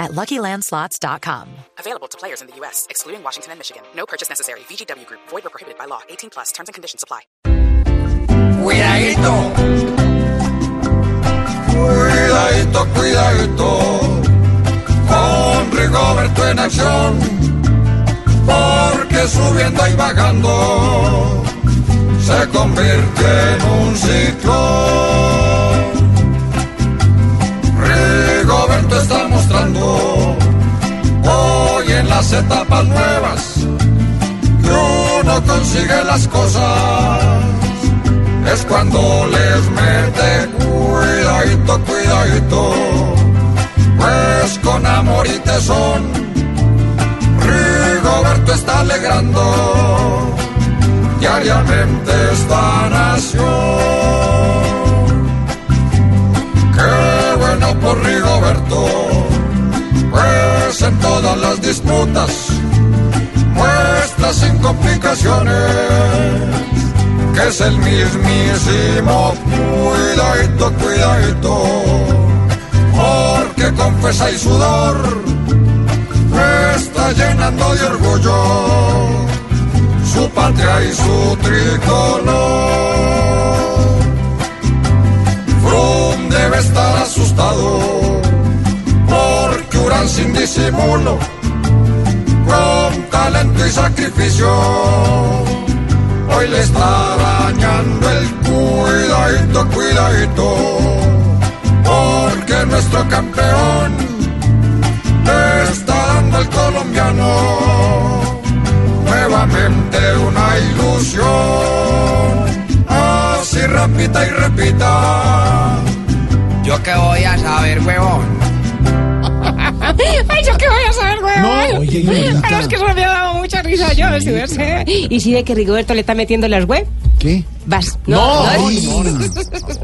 at LuckyLandSlots.com. Available to players in the U.S., excluding Washington and Michigan. No purchase necessary. VGW Group. Void or prohibited by law. 18 plus. Terms and conditions apply. Cuidadito. Cuidadito, cuidadito. Con Rigoberto en acción. Porque subiendo y bajando se convierte en un ciclón. Etapas nuevas que uno consigue las cosas. Es cuando les mete cuidadito, cuidadito, pues con amor y tesón, complicaciones que es el mismísimo cuidadito, cuidadito, porque con fuerza y sudor está llenando de orgullo su patria y su tricolor. Frum debe estar asustado porque Urán sin disimulo, y sacrificio hoy le está dañando el cuidadito, cuidadito, porque nuestro campeón le está dando al colombiano nuevamente una ilusión. Así repita y repita. ¿Yo qué voy a saber, huevón? Ay, yo qué voy a saber, güey. No, oye. Pero es que me dado yo, si ves, ¿eh? ¿Y si de que Rigoberto le está metiendo las web? ¿Qué? Vas. No, no, ay, no.